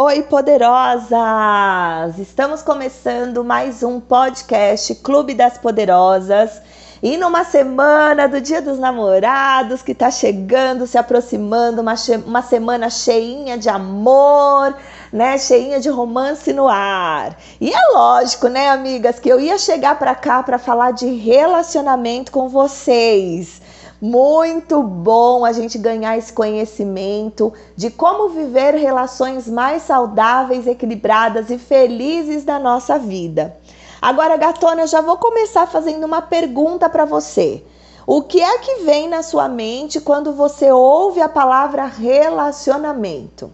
Oi, poderosas! Estamos começando mais um podcast Clube das Poderosas. E numa semana do Dia dos Namorados que tá chegando, se aproximando, uma, uma semana cheinha de amor, né? Cheinha de romance no ar. E é lógico, né, amigas, que eu ia chegar para cá para falar de relacionamento com vocês. Muito bom a gente ganhar esse conhecimento de como viver relações mais saudáveis, equilibradas e felizes da nossa vida. Agora, gatona, eu já vou começar fazendo uma pergunta para você. O que é que vem na sua mente quando você ouve a palavra relacionamento?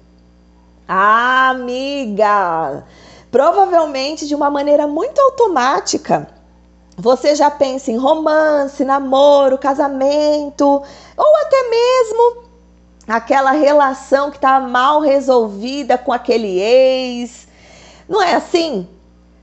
Ah, amiga, provavelmente de uma maneira muito automática você já pensa em romance, namoro, casamento, ou até mesmo aquela relação que está mal resolvida com aquele ex. Não é assim?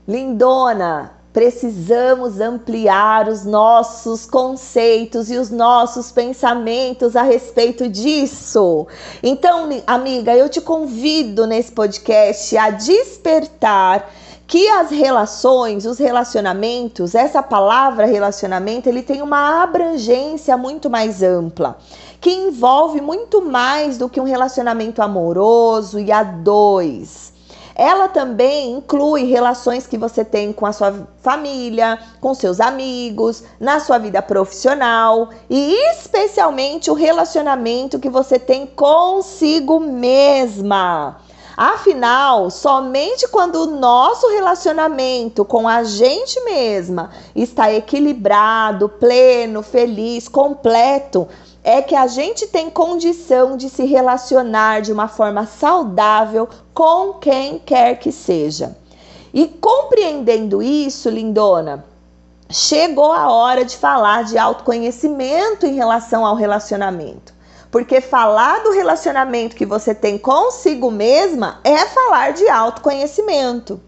Lindona, precisamos ampliar os nossos conceitos e os nossos pensamentos a respeito disso. Então, amiga, eu te convido nesse podcast a despertar que as relações, os relacionamentos, essa palavra relacionamento, ele tem uma abrangência muito mais ampla, que envolve muito mais do que um relacionamento amoroso e a dois. Ela também inclui relações que você tem com a sua família, com seus amigos, na sua vida profissional e especialmente o relacionamento que você tem consigo mesma. Afinal, somente quando o nosso relacionamento com a gente mesma está equilibrado, pleno, feliz, completo, é que a gente tem condição de se relacionar de uma forma saudável com quem quer que seja. E compreendendo isso, lindona, chegou a hora de falar de autoconhecimento em relação ao relacionamento. Porque falar do relacionamento que você tem consigo mesma é falar de autoconhecimento.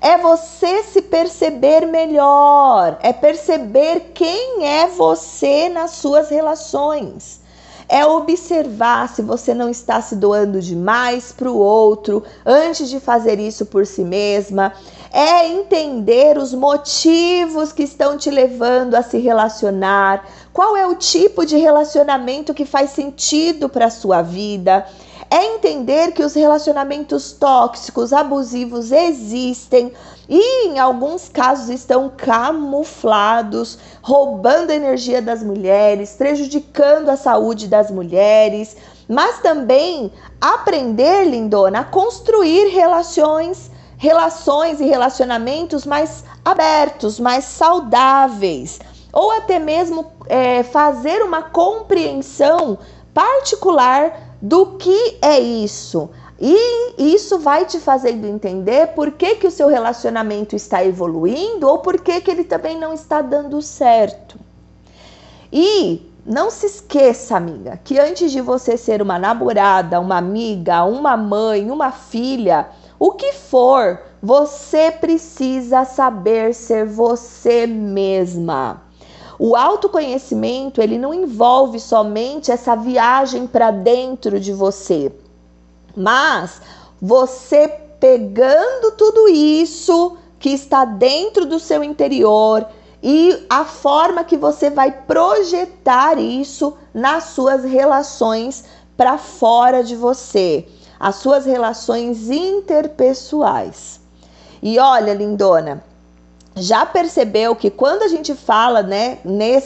É você se perceber melhor, é perceber quem é você nas suas relações. É observar se você não está se doando demais para o outro antes de fazer isso por si mesma é entender os motivos que estão te levando a se relacionar, qual é o tipo de relacionamento que faz sentido para a sua vida. É entender que os relacionamentos tóxicos, abusivos existem e em alguns casos estão camuflados, roubando a energia das mulheres, prejudicando a saúde das mulheres, mas também aprender, lindona, a construir relações relações e relacionamentos mais abertos, mais saudáveis, ou até mesmo é, fazer uma compreensão particular do que é isso. E isso vai te fazendo entender por que, que o seu relacionamento está evoluindo ou por que, que ele também não está dando certo. E não se esqueça, amiga, que antes de você ser uma namorada, uma amiga, uma mãe, uma filha, o que for, você precisa saber ser você mesma. O autoconhecimento, ele não envolve somente essa viagem para dentro de você, mas você pegando tudo isso que está dentro do seu interior e a forma que você vai projetar isso nas suas relações para fora de você as suas relações interpessoais. E olha, lindona, já percebeu que quando a gente fala, né,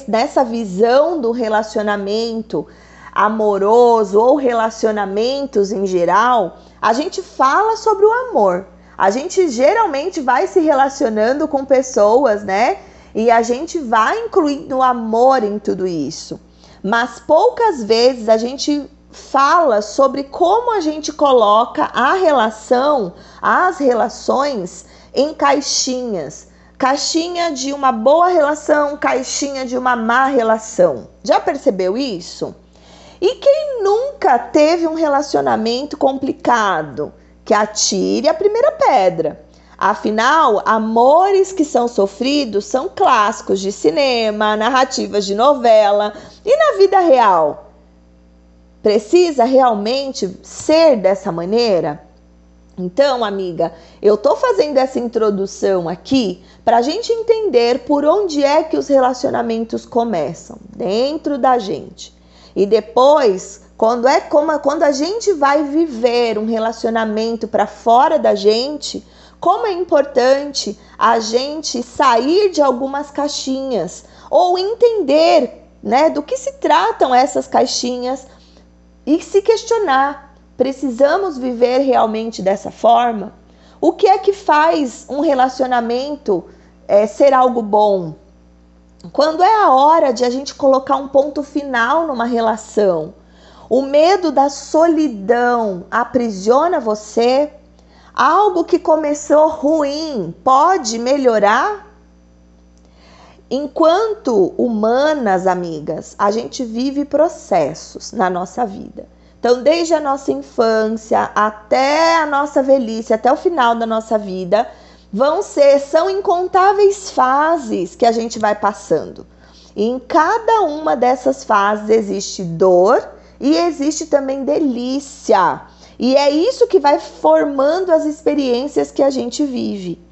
nessa visão do relacionamento amoroso ou relacionamentos em geral, a gente fala sobre o amor. A gente geralmente vai se relacionando com pessoas, né? E a gente vai incluindo o amor em tudo isso. Mas poucas vezes a gente fala sobre como a gente coloca a relação, as relações em caixinhas. Caixinha de uma boa relação, caixinha de uma má relação. Já percebeu isso? E quem nunca teve um relacionamento complicado? Que atire a primeira pedra. Afinal, amores que são sofridos são clássicos de cinema, narrativas de novela e na vida real. Precisa realmente ser dessa maneira? Então, amiga, eu tô fazendo essa introdução aqui para a gente entender por onde é que os relacionamentos começam dentro da gente. E depois, quando é como quando a gente vai viver um relacionamento para fora da gente, como é importante a gente sair de algumas caixinhas ou entender, né, do que se tratam essas caixinhas e se questionar Precisamos viver realmente dessa forma? O que é que faz um relacionamento é, ser algo bom? Quando é a hora de a gente colocar um ponto final numa relação, o medo da solidão aprisiona você? Algo que começou ruim pode melhorar? Enquanto humanas, amigas, a gente vive processos na nossa vida. Então, desde a nossa infância até a nossa velhice, até o final da nossa vida, vão ser, são incontáveis fases que a gente vai passando. E em cada uma dessas fases existe dor e existe também delícia. E é isso que vai formando as experiências que a gente vive.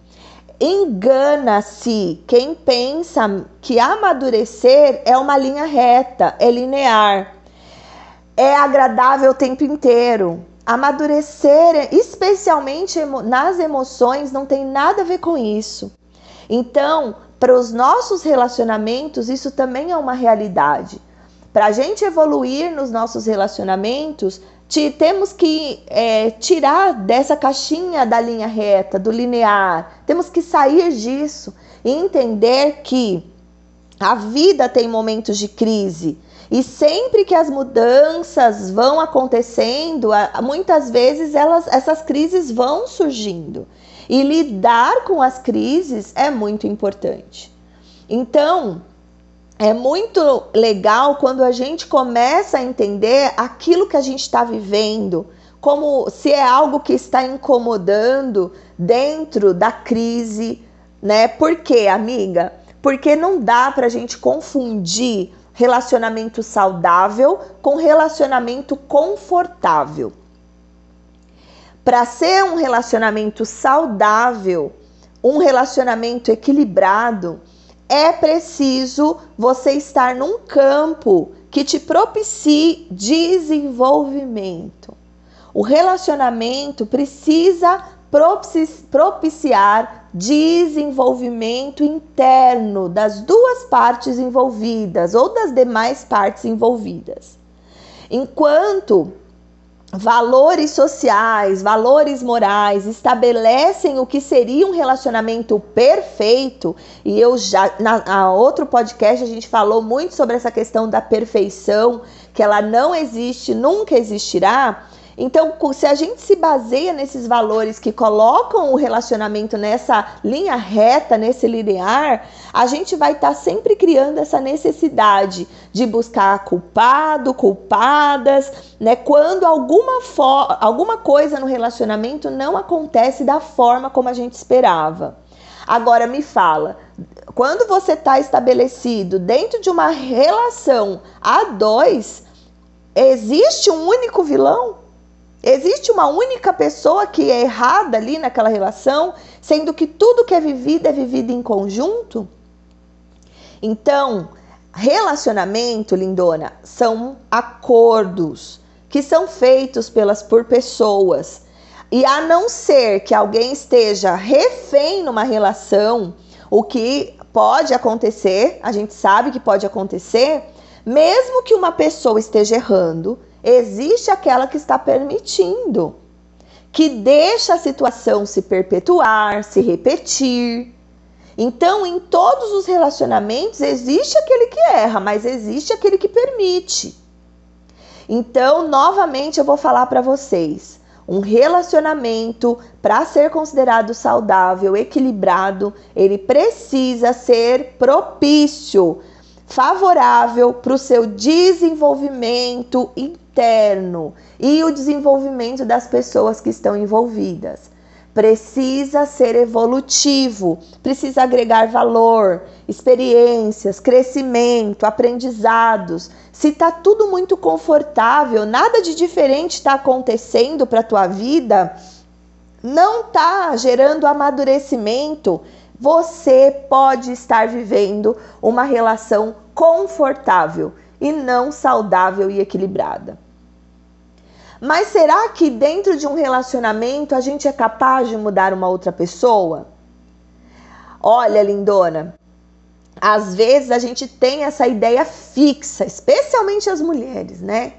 Engana-se quem pensa que amadurecer é uma linha reta, é linear é agradável o tempo inteiro. Amadurecer, especialmente nas emoções, não tem nada a ver com isso. Então, para os nossos relacionamentos, isso também é uma realidade. Para a gente evoluir nos nossos relacionamentos, temos que é, tirar dessa caixinha da linha reta, do linear. Temos que sair disso e entender que a vida tem momentos de crise. E sempre que as mudanças vão acontecendo, muitas vezes elas, essas crises vão surgindo. E lidar com as crises é muito importante. Então, é muito legal quando a gente começa a entender aquilo que a gente está vivendo, como se é algo que está incomodando dentro da crise, né? Por quê, amiga? Porque não dá para a gente confundir relacionamento saudável com relacionamento confortável. Para ser um relacionamento saudável, um relacionamento equilibrado, é preciso você estar num campo que te propicie desenvolvimento. O relacionamento precisa propiciar desenvolvimento interno das duas partes envolvidas ou das demais partes envolvidas. Enquanto valores sociais, valores morais estabelecem o que seria um relacionamento perfeito, e eu já na, na outro podcast a gente falou muito sobre essa questão da perfeição, que ela não existe, nunca existirá. Então, se a gente se baseia nesses valores que colocam o relacionamento nessa linha reta, nesse linear, a gente vai estar tá sempre criando essa necessidade de buscar culpado, culpadas, né? Quando alguma, alguma coisa no relacionamento não acontece da forma como a gente esperava. Agora me fala, quando você está estabelecido dentro de uma relação a dois, existe um único vilão? Existe uma única pessoa que é errada ali naquela relação, sendo que tudo que é vivido é vivido em conjunto? Então, relacionamento, lindona, são acordos que são feitos pelas por pessoas. E a não ser que alguém esteja refém numa relação, o que pode acontecer, a gente sabe que pode acontecer, mesmo que uma pessoa esteja errando, existe aquela que está permitindo, que deixa a situação se perpetuar, se repetir. Então, em todos os relacionamentos, existe aquele que erra, mas existe aquele que permite. Então, novamente, eu vou falar para vocês: um relacionamento, para ser considerado saudável, equilibrado, ele precisa ser propício, favorável para o seu desenvolvimento interno e o desenvolvimento das pessoas que estão envolvidas. Precisa ser evolutivo, precisa agregar valor, experiências, crescimento, aprendizados. Se está tudo muito confortável, nada de diferente está acontecendo para tua vida, não está gerando amadurecimento, você pode estar vivendo uma relação confortável e não saudável e equilibrada. Mas será que dentro de um relacionamento a gente é capaz de mudar uma outra pessoa? Olha, lindona, às vezes a gente tem essa ideia fixa, especialmente as mulheres, né?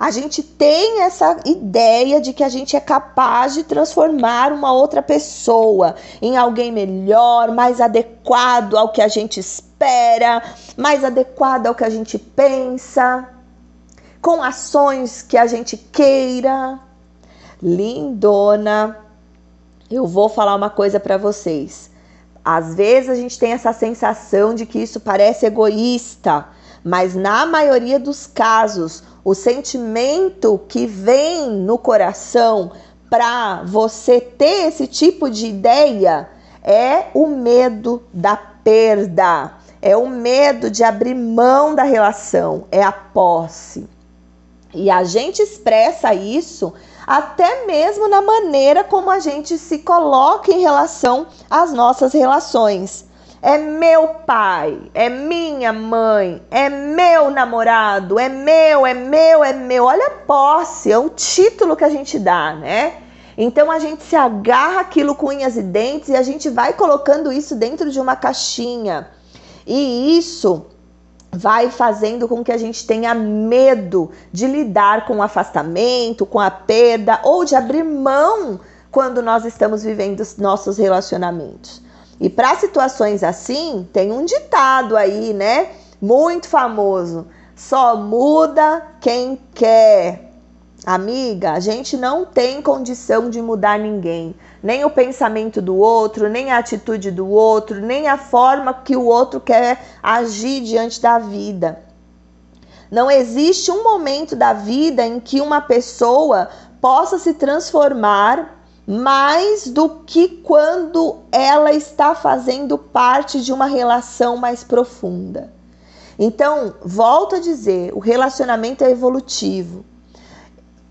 A gente tem essa ideia de que a gente é capaz de transformar uma outra pessoa em alguém melhor, mais adequado ao que a gente espera, mais adequado ao que a gente pensa, com ações que a gente queira. Lindona, eu vou falar uma coisa para vocês. Às vezes a gente tem essa sensação de que isso parece egoísta, mas na maioria dos casos, o sentimento que vem no coração para você ter esse tipo de ideia é o medo da perda, é o medo de abrir mão da relação, é a posse. E a gente expressa isso até mesmo na maneira como a gente se coloca em relação às nossas relações. É meu pai, é minha mãe, é meu namorado, é meu, é meu, é meu. Olha a posse, é o título que a gente dá, né? Então a gente se agarra aquilo com unhas e dentes e a gente vai colocando isso dentro de uma caixinha. E isso vai fazendo com que a gente tenha medo de lidar com o afastamento, com a perda ou de abrir mão quando nós estamos vivendo os nossos relacionamentos. E para situações assim, tem um ditado aí, né? Muito famoso: só muda quem quer. Amiga, a gente não tem condição de mudar ninguém, nem o pensamento do outro, nem a atitude do outro, nem a forma que o outro quer agir diante da vida. Não existe um momento da vida em que uma pessoa possa se transformar mais do que quando ela está fazendo parte de uma relação mais profunda. Então, volto a dizer, o relacionamento é evolutivo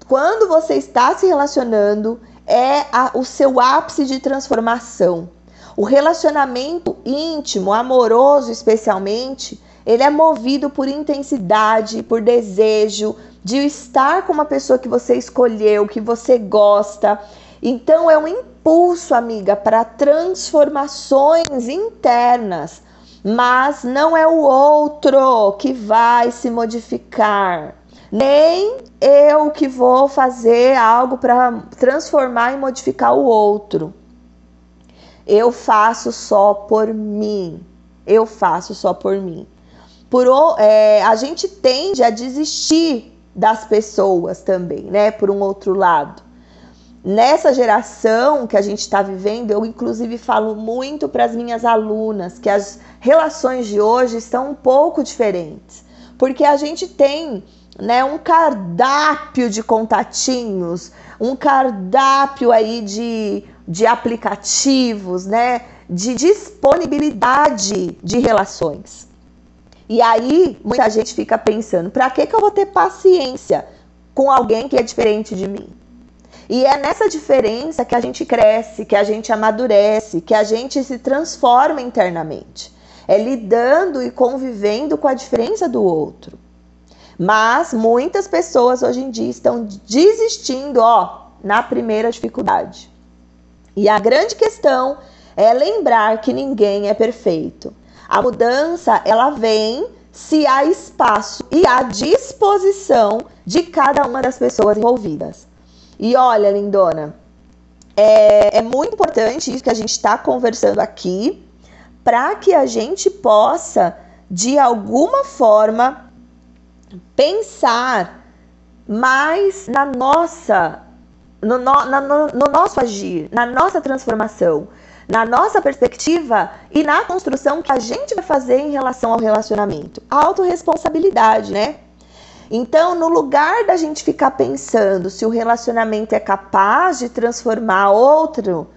quando você está se relacionando, é a, o seu ápice de transformação. O relacionamento íntimo, amoroso especialmente, ele é movido por intensidade, por desejo de estar com uma pessoa que você escolheu, que você gosta. Então é um impulso, amiga, para transformações internas, mas não é o outro que vai se modificar nem eu que vou fazer algo para transformar e modificar o outro. Eu faço só por mim. Eu faço só por mim. Por, é, a gente tende a desistir das pessoas também, né? Por um outro lado. Nessa geração que a gente está vivendo, eu inclusive falo muito para as minhas alunas que as relações de hoje estão um pouco diferentes, porque a gente tem né, um cardápio de contatinhos, um cardápio aí de, de aplicativos, né, de disponibilidade de relações. E aí muita gente fica pensando, para que, que eu vou ter paciência com alguém que é diferente de mim? E é nessa diferença que a gente cresce, que a gente amadurece, que a gente se transforma internamente. É lidando e convivendo com a diferença do outro. Mas muitas pessoas hoje em dia estão desistindo, ó, na primeira dificuldade. E a grande questão é lembrar que ninguém é perfeito. A mudança, ela vem se há espaço e há disposição de cada uma das pessoas envolvidas. E olha, lindona, é, é muito importante isso que a gente está conversando aqui, para que a gente possa, de alguma forma, pensar mais na nossa, no, no, no, no nosso agir, na nossa transformação, na nossa perspectiva e na construção que a gente vai fazer em relação ao relacionamento. A autorresponsabilidade, né? Então, no lugar da gente ficar pensando se o relacionamento é capaz de transformar outro,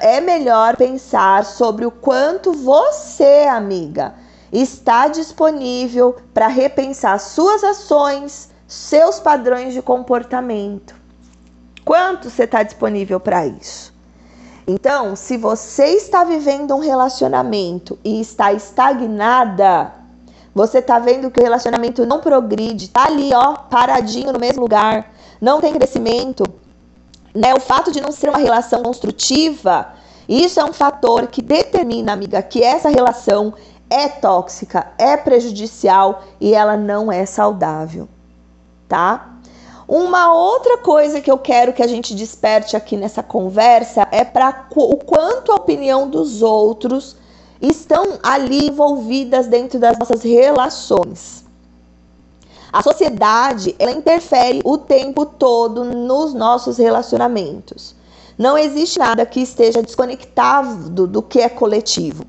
é melhor pensar sobre o quanto você, amiga, está disponível para repensar suas ações, seus padrões de comportamento. Quanto você está disponível para isso? Então, se você está vivendo um relacionamento e está estagnada, você está vendo que o relacionamento não progride, tá ali, ó, paradinho no mesmo lugar, não tem crescimento, né? O fato de não ser uma relação construtiva, isso é um fator que determina, amiga, que essa relação é tóxica, é prejudicial e ela não é saudável, tá? Uma outra coisa que eu quero que a gente desperte aqui nessa conversa é para o quanto a opinião dos outros estão ali envolvidas dentro das nossas relações. A sociedade, ela interfere o tempo todo nos nossos relacionamentos. Não existe nada que esteja desconectado do que é coletivo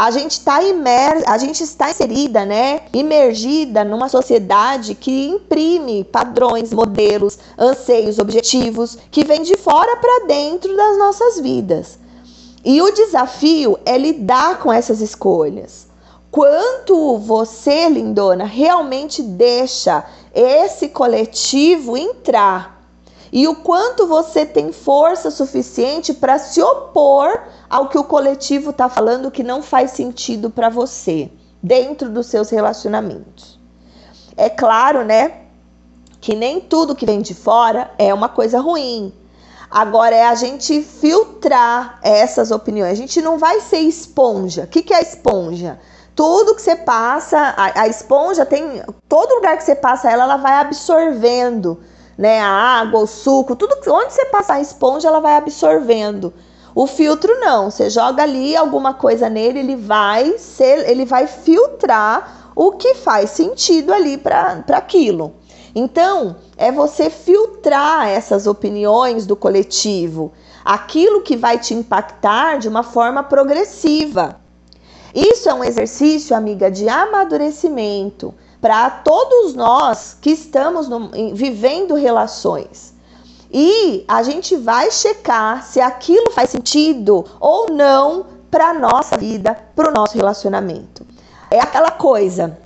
a gente está imer... a gente está inserida, né, imergida numa sociedade que imprime padrões, modelos, anseios, objetivos que vêm de fora para dentro das nossas vidas. E o desafio é lidar com essas escolhas. Quanto você, lindona, realmente deixa esse coletivo entrar e o quanto você tem força suficiente para se opor ao que o coletivo está falando que não faz sentido para você dentro dos seus relacionamentos. É claro, né, que nem tudo que vem de fora é uma coisa ruim. Agora é a gente filtrar essas opiniões. A gente não vai ser esponja. O que, que é esponja? Tudo que você passa, a, a esponja tem. Todo lugar que você passa ela, ela vai absorvendo né, a água, o suco, tudo onde você passar a esponja, ela vai absorvendo. O filtro não, você joga ali alguma coisa nele, ele vai ser, ele vai filtrar o que faz sentido ali para aquilo. Então, é você filtrar essas opiniões do coletivo, aquilo que vai te impactar de uma forma progressiva. Isso é um exercício, amiga, de amadurecimento para todos nós que estamos no, vivendo relações. E a gente vai checar se aquilo faz sentido ou não para nossa vida, para o nosso relacionamento. É aquela coisa.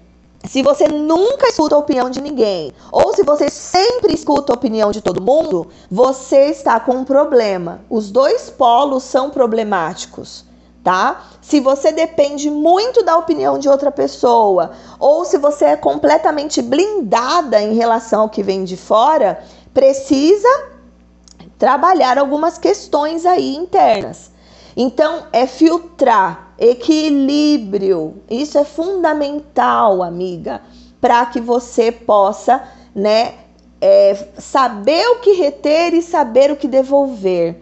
Se você nunca escuta a opinião de ninguém, ou se você sempre escuta a opinião de todo mundo, você está com um problema. Os dois polos são problemáticos tá? Se você depende muito da opinião de outra pessoa, ou se você é completamente blindada em relação ao que vem de fora, precisa trabalhar algumas questões aí internas. Então, é filtrar, equilíbrio. Isso é fundamental, amiga, para que você possa, né, é, saber o que reter e saber o que devolver.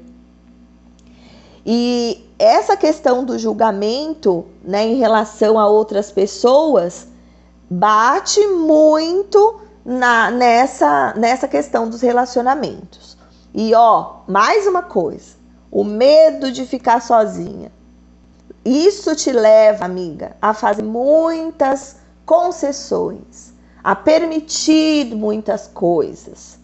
E essa questão do julgamento, né, em relação a outras pessoas, bate muito na nessa nessa questão dos relacionamentos. E ó, mais uma coisa, o medo de ficar sozinha. Isso te leva, amiga, a fazer muitas concessões, a permitir muitas coisas,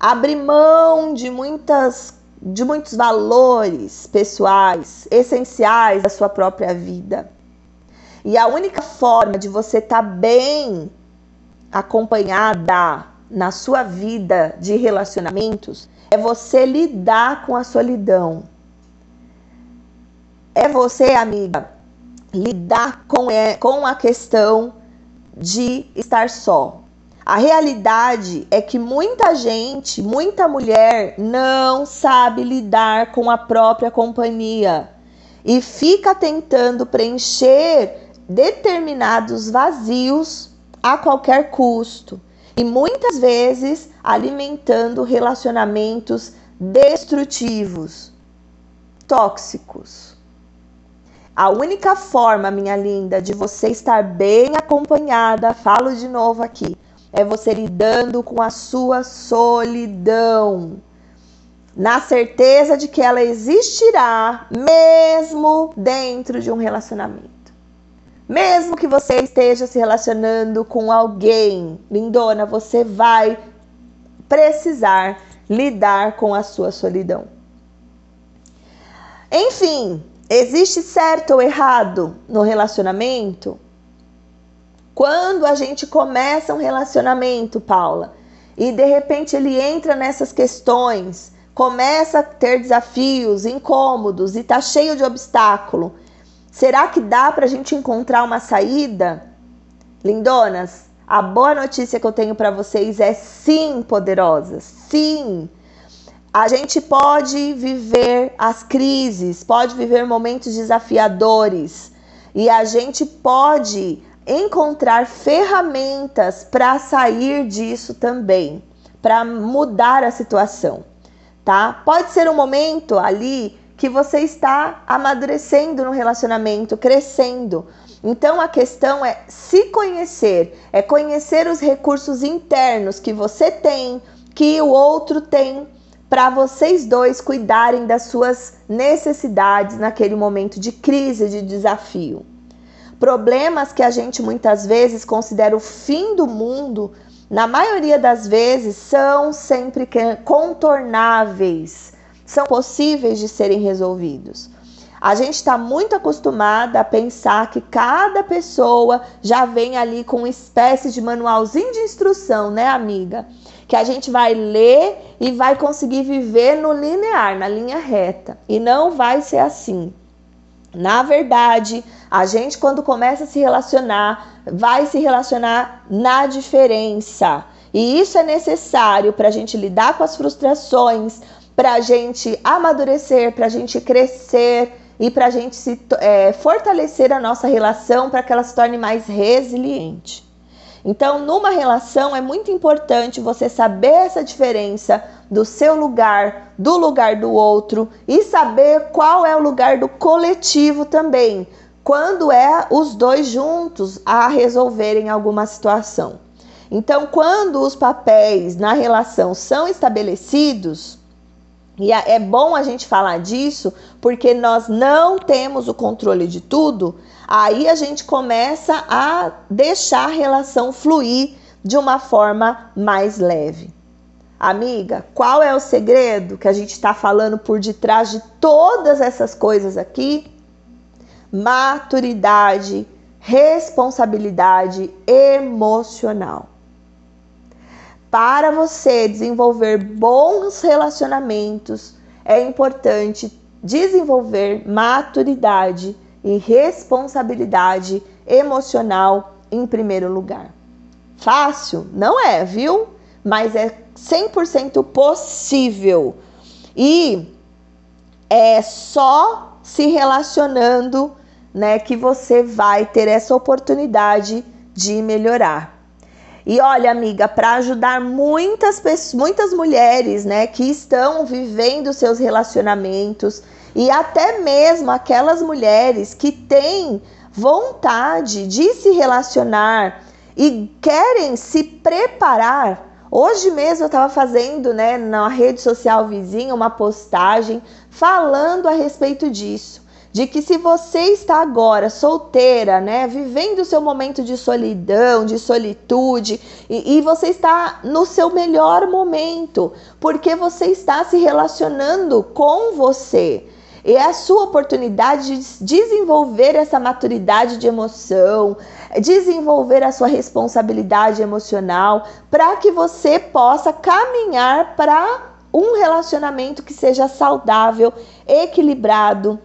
abrir mão de muitas de muitos valores pessoais, essenciais da sua própria vida. E a única forma de você estar tá bem acompanhada na sua vida de relacionamentos é você lidar com a solidão. É você, amiga, lidar com, é, com a questão de estar só. A realidade é que muita gente, muita mulher não sabe lidar com a própria companhia e fica tentando preencher determinados vazios a qualquer custo e muitas vezes alimentando relacionamentos destrutivos, tóxicos. A única forma, minha linda, de você estar bem acompanhada, falo de novo aqui, é você lidando com a sua solidão, na certeza de que ela existirá mesmo dentro de um relacionamento. Mesmo que você esteja se relacionando com alguém, lindona, você vai precisar lidar com a sua solidão. Enfim, existe certo ou errado no relacionamento? Quando a gente começa um relacionamento, Paula, e de repente ele entra nessas questões, começa a ter desafios, incômodos e tá cheio de obstáculo, será que dá para a gente encontrar uma saída? Lindonas, a boa notícia que eu tenho para vocês é sim, poderosas, sim. A gente pode viver as crises, pode viver momentos desafiadores e a gente pode encontrar ferramentas para sair disso também, para mudar a situação, tá? Pode ser um momento ali que você está amadurecendo no relacionamento, crescendo. Então a questão é se conhecer, é conhecer os recursos internos que você tem, que o outro tem, para vocês dois cuidarem das suas necessidades naquele momento de crise, de desafio. Problemas que a gente muitas vezes considera o fim do mundo, na maioria das vezes são sempre contornáveis, são possíveis de serem resolvidos. A gente está muito acostumada a pensar que cada pessoa já vem ali com uma espécie de manualzinho de instrução, né, amiga? Que a gente vai ler e vai conseguir viver no linear, na linha reta. E não vai ser assim. Na verdade, a gente, quando começa a se relacionar, vai se relacionar na diferença. E isso é necessário para a gente lidar com as frustrações, para a gente amadurecer, para a gente crescer e para a gente se, é, fortalecer a nossa relação para que ela se torne mais resiliente. Então, numa relação é muito importante você saber essa diferença do seu lugar, do lugar do outro e saber qual é o lugar do coletivo também, quando é os dois juntos a resolverem alguma situação. Então, quando os papéis na relação são estabelecidos, e é bom a gente falar disso, porque nós não temos o controle de tudo, aí a gente começa a deixar a relação fluir de uma forma mais leve. Amiga, qual é o segredo que a gente está falando por detrás de todas essas coisas aqui? Maturidade, responsabilidade emocional. Para você desenvolver bons relacionamentos, é importante desenvolver maturidade e responsabilidade emocional em primeiro lugar. Fácil? Não é, viu? Mas é 100% possível. E é só se relacionando, né, que você vai ter essa oportunidade de melhorar. E olha, amiga, para ajudar muitas pessoas, muitas mulheres, né, que estão vivendo seus relacionamentos e até mesmo aquelas mulheres que têm vontade de se relacionar e querem se preparar Hoje mesmo eu estava fazendo, né, na rede social vizinha, uma postagem falando a respeito disso. De que se você está agora solteira, né, vivendo o seu momento de solidão, de solitude, e, e você está no seu melhor momento, porque você está se relacionando com você. E é a sua oportunidade de desenvolver essa maturidade de emoção, desenvolver a sua responsabilidade emocional, para que você possa caminhar para um relacionamento que seja saudável, equilibrado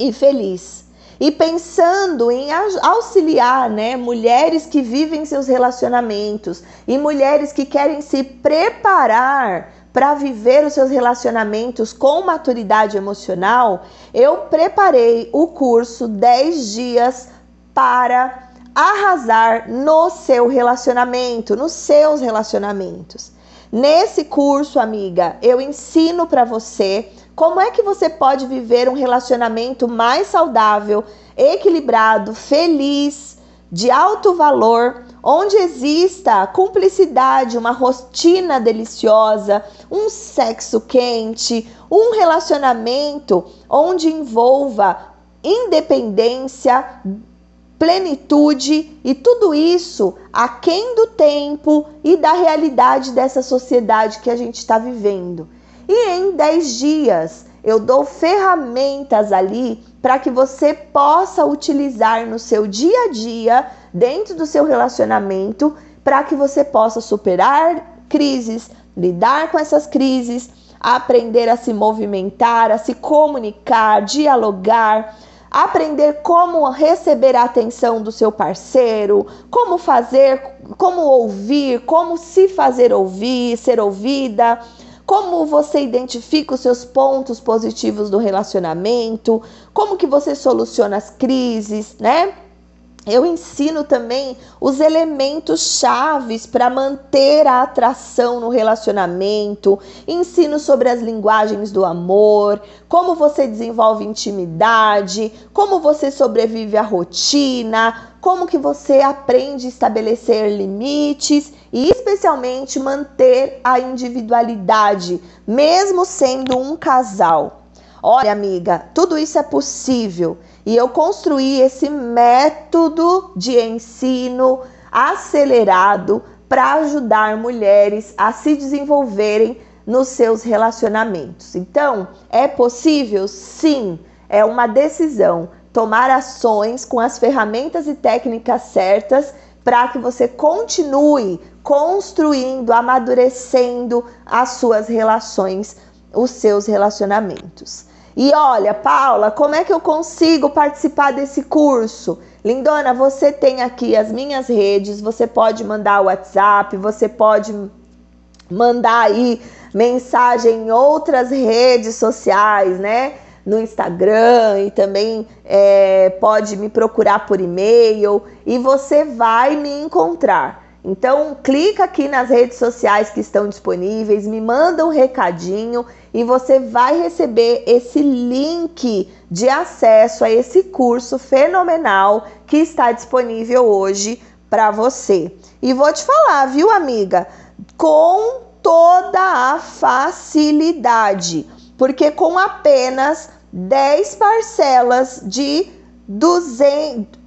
e feliz. E pensando em auxiliar, né, mulheres que vivem seus relacionamentos e mulheres que querem se preparar para viver os seus relacionamentos com maturidade emocional, eu preparei o curso 10 dias para arrasar no seu relacionamento, nos seus relacionamentos. Nesse curso, amiga, eu ensino para você como é que você pode viver um relacionamento mais saudável, equilibrado, feliz, de alto valor onde exista cumplicidade, uma rotina deliciosa, um sexo quente, um relacionamento onde envolva independência, plenitude e tudo isso aquém do tempo e da realidade dessa sociedade que a gente está vivendo. E em 10 dias eu dou ferramentas ali para que você possa utilizar no seu dia a dia, dentro do seu relacionamento, para que você possa superar crises, lidar com essas crises, aprender a se movimentar, a se comunicar, dialogar, aprender como receber a atenção do seu parceiro, como fazer, como ouvir, como se fazer ouvir, ser ouvida, como você identifica os seus pontos positivos do relacionamento, como que você soluciona as crises, né? Eu ensino também os elementos chaves para manter a atração no relacionamento, ensino sobre as linguagens do amor, como você desenvolve intimidade, como você sobrevive à rotina, como que você aprende a estabelecer limites. E especialmente manter a individualidade, mesmo sendo um casal. Olha, amiga, tudo isso é possível e eu construí esse método de ensino acelerado para ajudar mulheres a se desenvolverem nos seus relacionamentos. Então, é possível? Sim, é uma decisão tomar ações com as ferramentas e técnicas certas para que você continue construindo, amadurecendo as suas relações, os seus relacionamentos. E olha, Paula, como é que eu consigo participar desse curso? Lindona, você tem aqui as minhas redes, você pode mandar o WhatsApp, você pode mandar aí mensagem em outras redes sociais, né? No Instagram e também é, pode me procurar por e-mail e você vai me encontrar. Então, clica aqui nas redes sociais que estão disponíveis, me manda um recadinho e você vai receber esse link de acesso a esse curso fenomenal que está disponível hoje para você. E vou te falar, viu, amiga? Com toda a facilidade, porque com apenas 10 parcelas de 200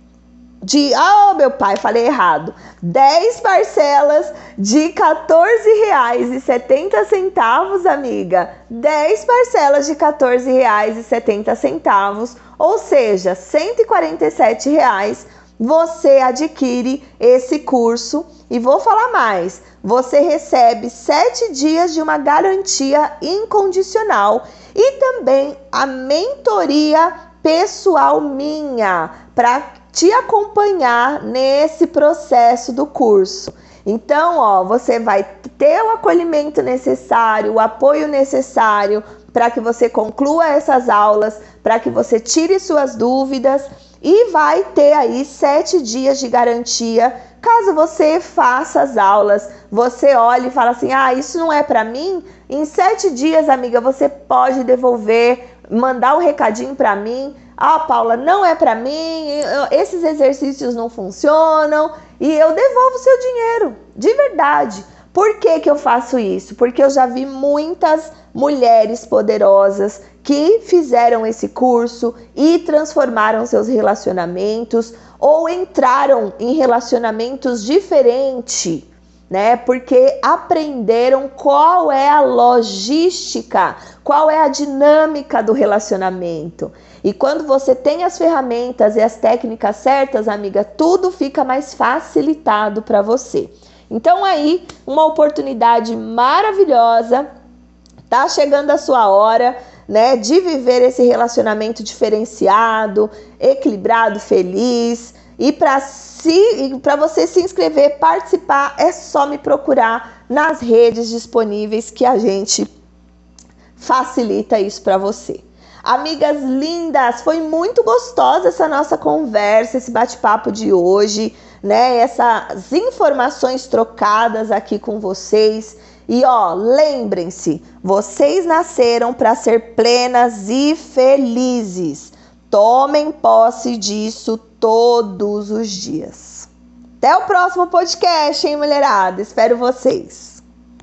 de. Ah, oh, meu pai, falei errado. 10 parcelas de R$14,70, amiga. 10 parcelas de R$14,70, ou seja, 147 reais você adquire esse curso e vou falar mais. Você recebe sete dias de uma garantia incondicional e também a mentoria pessoal minha para te acompanhar nesse processo do curso. Então, ó, você vai ter o acolhimento necessário, o apoio necessário para que você conclua essas aulas, para que você tire suas dúvidas e vai ter aí sete dias de garantia. Caso você faça as aulas, você olhe e fala assim: ah, isso não é para mim. Em sete dias, amiga, você pode devolver, mandar um recadinho para mim ah, Paula, não é para mim, esses exercícios não funcionam e eu devolvo seu dinheiro, de verdade. Por que, que eu faço isso? Porque eu já vi muitas mulheres poderosas que fizeram esse curso e transformaram seus relacionamentos ou entraram em relacionamentos diferentes né? Porque aprenderam qual é a logística, qual é a dinâmica do relacionamento. E quando você tem as ferramentas e as técnicas certas, amiga, tudo fica mais facilitado para você. Então aí, uma oportunidade maravilhosa. Tá chegando a sua hora, né, de viver esse relacionamento diferenciado, equilibrado, feliz. E para para você se inscrever, participar, é só me procurar nas redes disponíveis que a gente facilita isso para você. Amigas lindas, foi muito gostosa essa nossa conversa, esse bate-papo de hoje, né? Essas informações trocadas aqui com vocês. E ó, lembrem-se, vocês nasceram para ser plenas e felizes. Tomem posse disso todos os dias. Até o próximo podcast, hein, mulherada? Espero vocês.